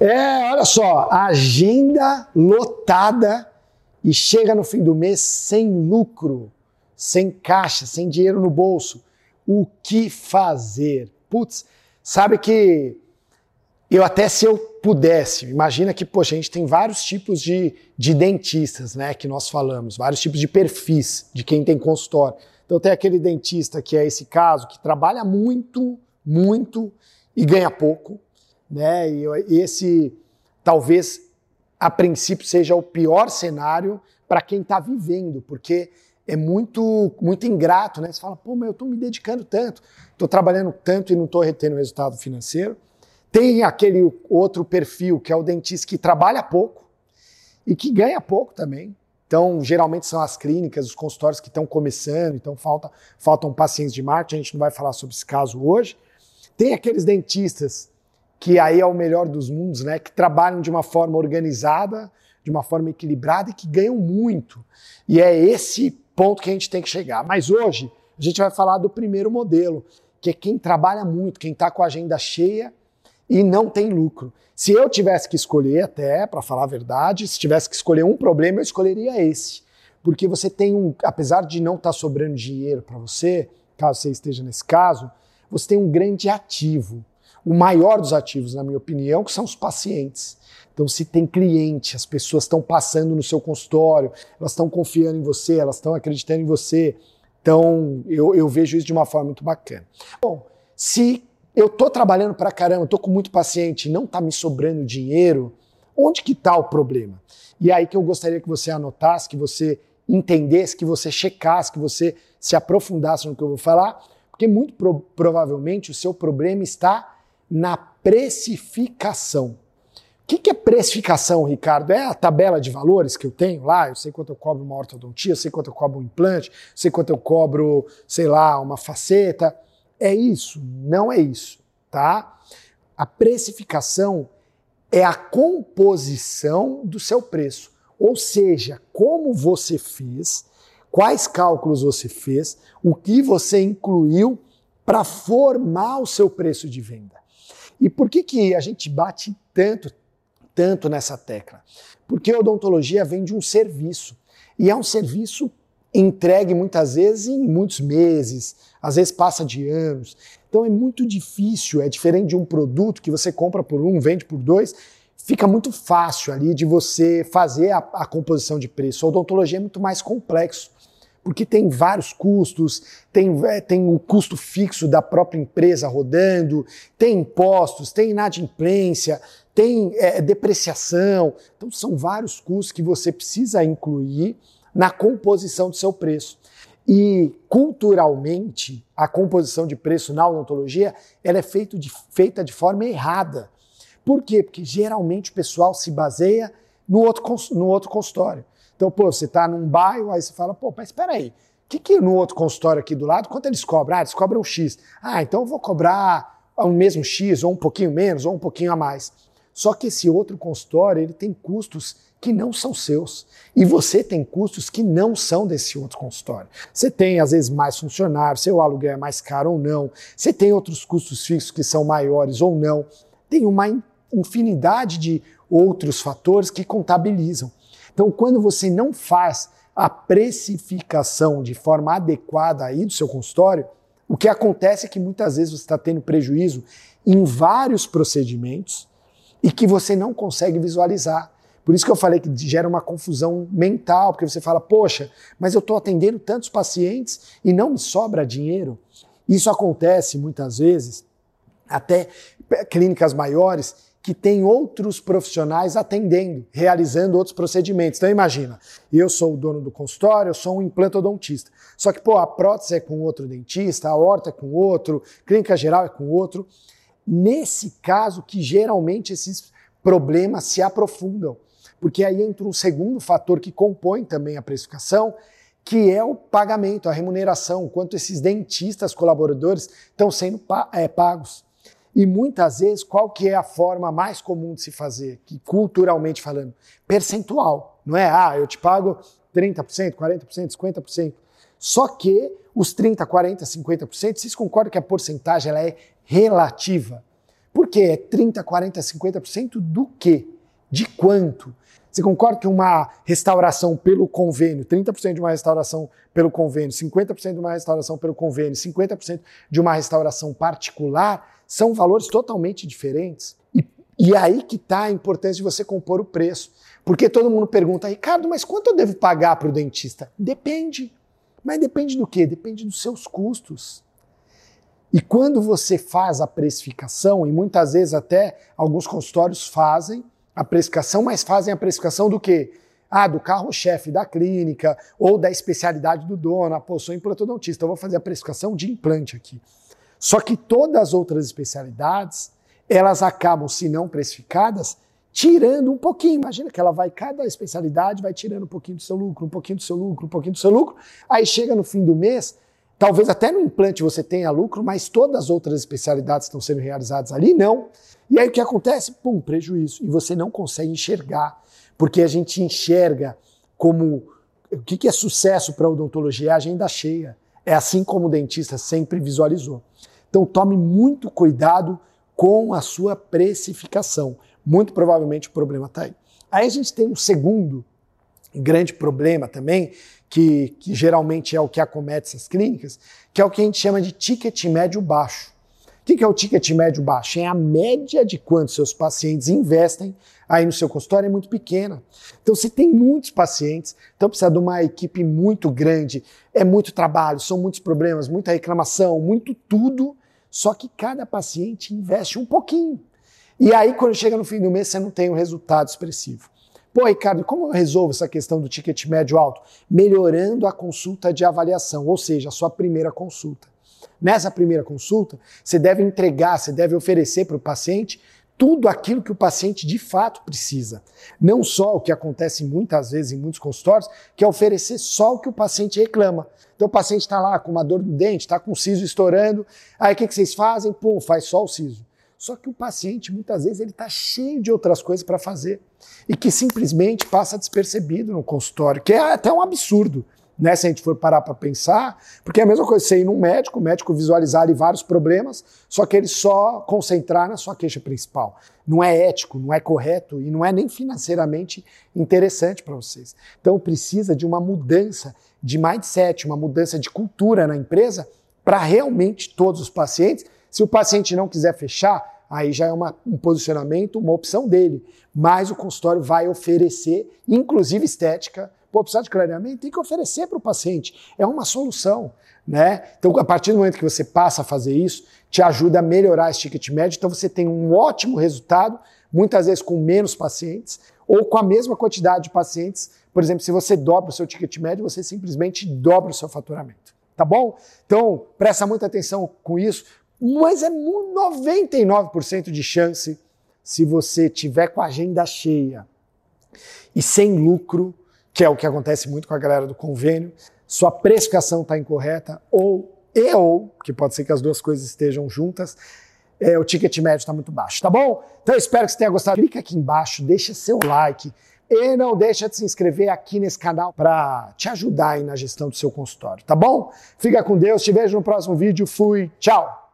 É, olha só, agenda lotada e chega no fim do mês sem lucro, sem caixa, sem dinheiro no bolso. O que fazer? Putz, sabe que eu até se eu pudesse, imagina que, poxa, a gente tem vários tipos de, de dentistas, né, que nós falamos, vários tipos de perfis de quem tem consultório. Então tem aquele dentista que é esse caso, que trabalha muito, muito e ganha pouco, né, e esse talvez a princípio seja o pior cenário para quem está vivendo, porque é muito muito ingrato, né? Você fala, pô, mas eu estou me dedicando tanto, estou trabalhando tanto e não estou retendo resultado financeiro. Tem aquele outro perfil, que é o dentista que trabalha pouco e que ganha pouco também. Então, geralmente são as clínicas, os consultórios que estão começando, então falta, faltam pacientes de marketing, a gente não vai falar sobre esse caso hoje. Tem aqueles dentistas, que aí é o melhor dos mundos, né? Que trabalham de uma forma organizada, de uma forma equilibrada e que ganham muito. E é esse ponto que a gente tem que chegar. Mas hoje a gente vai falar do primeiro modelo, que é quem trabalha muito, quem está com a agenda cheia e não tem lucro. Se eu tivesse que escolher, até, para falar a verdade, se tivesse que escolher um problema, eu escolheria esse. Porque você tem um, apesar de não estar tá sobrando dinheiro para você, caso você esteja nesse caso, você tem um grande ativo. O maior dos ativos, na minha opinião, que são os pacientes. Então, se tem cliente, as pessoas estão passando no seu consultório, elas estão confiando em você, elas estão acreditando em você. Então, eu, eu vejo isso de uma forma muito bacana. Bom, se eu tô trabalhando para caramba, tô com muito paciente, não tá me sobrando dinheiro, onde que tá o problema? E aí que eu gostaria que você anotasse, que você entendesse, que você checasse, que você se aprofundasse no que eu vou falar, porque muito pro provavelmente o seu problema está na precificação. O que, é precificação, Ricardo? É a tabela de valores que eu tenho lá, eu sei quanto eu cobro uma ortodontia, eu sei quanto eu cobro um implante, sei quanto eu cobro, sei lá, uma faceta. É isso? Não é isso, tá? A precificação é a composição do seu preço, ou seja, como você fez, quais cálculos você fez, o que você incluiu para formar o seu preço de venda. E por que, que a gente bate tanto, tanto nessa tecla? Porque a odontologia vem de um serviço. E é um serviço entregue muitas vezes em muitos meses, às vezes passa de anos. Então é muito difícil, é diferente de um produto que você compra por um, vende por dois, fica muito fácil ali de você fazer a, a composição de preço. A odontologia é muito mais complexo, porque tem vários custos, tem, é, tem o custo fixo da própria empresa rodando, tem impostos, tem inadimplência, tem é, depreciação. Então são vários custos que você precisa incluir na composição do seu preço. E culturalmente, a composição de preço na odontologia ela é feito de, feita de forma errada. Por quê? Porque geralmente o pessoal se baseia no outro, no outro consultório. Então, pô, você está num bairro, aí você fala, pô, mas espera aí, o que, que no outro consultório aqui do lado, quanto eles cobram? Ah, eles cobram X. Ah, então eu vou cobrar o mesmo X, ou um pouquinho menos, ou um pouquinho a mais. Só que esse outro consultório, ele tem custos que não são seus. E você tem custos que não são desse outro consultório. Você tem, às vezes, mais funcionários, seu aluguel é mais caro ou não, você tem outros custos fixos que são maiores ou não. Tem uma infinidade de outros fatores que contabilizam. Então, quando você não faz a precificação de forma adequada aí do seu consultório, o que acontece é que muitas vezes você está tendo prejuízo em vários procedimentos e que você não consegue visualizar. Por isso que eu falei que gera uma confusão mental, porque você fala, poxa, mas eu estou atendendo tantos pacientes e não me sobra dinheiro. Isso acontece muitas vezes, até clínicas maiores, que tem outros profissionais atendendo, realizando outros procedimentos. Então imagina, eu sou o dono do consultório, eu sou um implantodontista. Só que, pô, a prótese é com outro dentista, a horta é com outro, clínica geral é com outro. Nesse caso que geralmente esses problemas se aprofundam porque aí entra um segundo fator que compõe também a precificação, que é o pagamento, a remuneração, quanto esses dentistas colaboradores estão sendo é, pagos. E muitas vezes, qual que é a forma mais comum de se fazer, que culturalmente falando? Percentual, não é? Ah, eu te pago 30%, 40%, 50%. Só que os 30, 40, 50%, vocês concordam que a porcentagem ela é relativa? Por quê? É 30, 40, 50% do quê? De quanto? Você concorda que uma restauração pelo convênio, 30% de uma restauração pelo convênio, 50% de uma restauração pelo convênio, 50% de uma restauração particular, são valores totalmente diferentes? E, e aí que está a importância de você compor o preço. Porque todo mundo pergunta, Ricardo, mas quanto eu devo pagar para o dentista? Depende. Mas depende do quê? Depende dos seus custos. E quando você faz a precificação, e muitas vezes até alguns consultórios fazem a precificação, mas fazem a precificação do quê? Ah, do carro-chefe da clínica ou da especialidade do dono. Ah, pô, sou implantodontista, eu vou fazer a precificação de implante aqui. Só que todas as outras especialidades, elas acabam, se não precificadas, tirando um pouquinho. Imagina que ela vai, cada especialidade vai tirando um pouquinho do seu lucro, um pouquinho do seu lucro, um pouquinho do seu lucro. Aí chega no fim do mês, talvez até no implante você tenha lucro, mas todas as outras especialidades que estão sendo realizadas ali não. E aí o que acontece? Pum, prejuízo. E você não consegue enxergar, porque a gente enxerga como o que é sucesso para a odontologia? É agenda cheia. É assim como o dentista sempre visualizou. Então tome muito cuidado com a sua precificação. Muito provavelmente o problema está aí. Aí a gente tem um segundo grande problema também, que, que geralmente é o que acomete essas clínicas, que é o que a gente chama de ticket médio baixo. O que é o ticket médio baixo? É a média de quanto seus pacientes investem aí no seu consultório, é muito pequena. Então, se tem muitos pacientes, então precisa de uma equipe muito grande, é muito trabalho, são muitos problemas, muita reclamação, muito tudo, só que cada paciente investe um pouquinho. E aí, quando chega no fim do mês, você não tem um resultado expressivo. Pô, Ricardo, como eu resolvo essa questão do ticket médio alto? Melhorando a consulta de avaliação, ou seja, a sua primeira consulta. Nessa primeira consulta, você deve entregar, você deve oferecer para o paciente tudo aquilo que o paciente de fato precisa. Não só o que acontece muitas vezes em muitos consultórios, que é oferecer só o que o paciente reclama. Então o paciente está lá com uma dor no dente, está com o siso estourando, aí o que, que vocês fazem? Pum, faz só o siso. Só que o paciente, muitas vezes, ele está cheio de outras coisas para fazer e que simplesmente passa despercebido no consultório, que é até um absurdo né, se a gente for parar para pensar, porque é a mesma coisa você ir num médico, o médico visualizar ali vários problemas, só que ele só concentrar na sua queixa principal. Não é ético, não é correto e não é nem financeiramente interessante para vocês. Então precisa de uma mudança de mindset, uma mudança de cultura na empresa para realmente todos os pacientes. Se o paciente não quiser fechar, aí já é uma, um posicionamento, uma opção dele. Mas o consultório vai oferecer, inclusive estética, Pô, precisa de clareamento? Tem que oferecer para o paciente. É uma solução. Né? Então, a partir do momento que você passa a fazer isso, te ajuda a melhorar esse ticket médio. Então, você tem um ótimo resultado, muitas vezes com menos pacientes, ou com a mesma quantidade de pacientes. Por exemplo, se você dobra o seu ticket médio, você simplesmente dobra o seu faturamento. Tá bom? Então, presta muita atenção com isso, mas é 99% de chance se você tiver com a agenda cheia e sem lucro, que é o que acontece muito com a galera do convênio, sua precificação está incorreta, ou e ou, que pode ser que as duas coisas estejam juntas, é, o ticket médio está muito baixo, tá bom? Então espero que você tenha gostado. Clica aqui embaixo, deixa seu like e não deixa de se inscrever aqui nesse canal para te ajudar aí na gestão do seu consultório, tá bom? Fica com Deus, te vejo no próximo vídeo. Fui, tchau!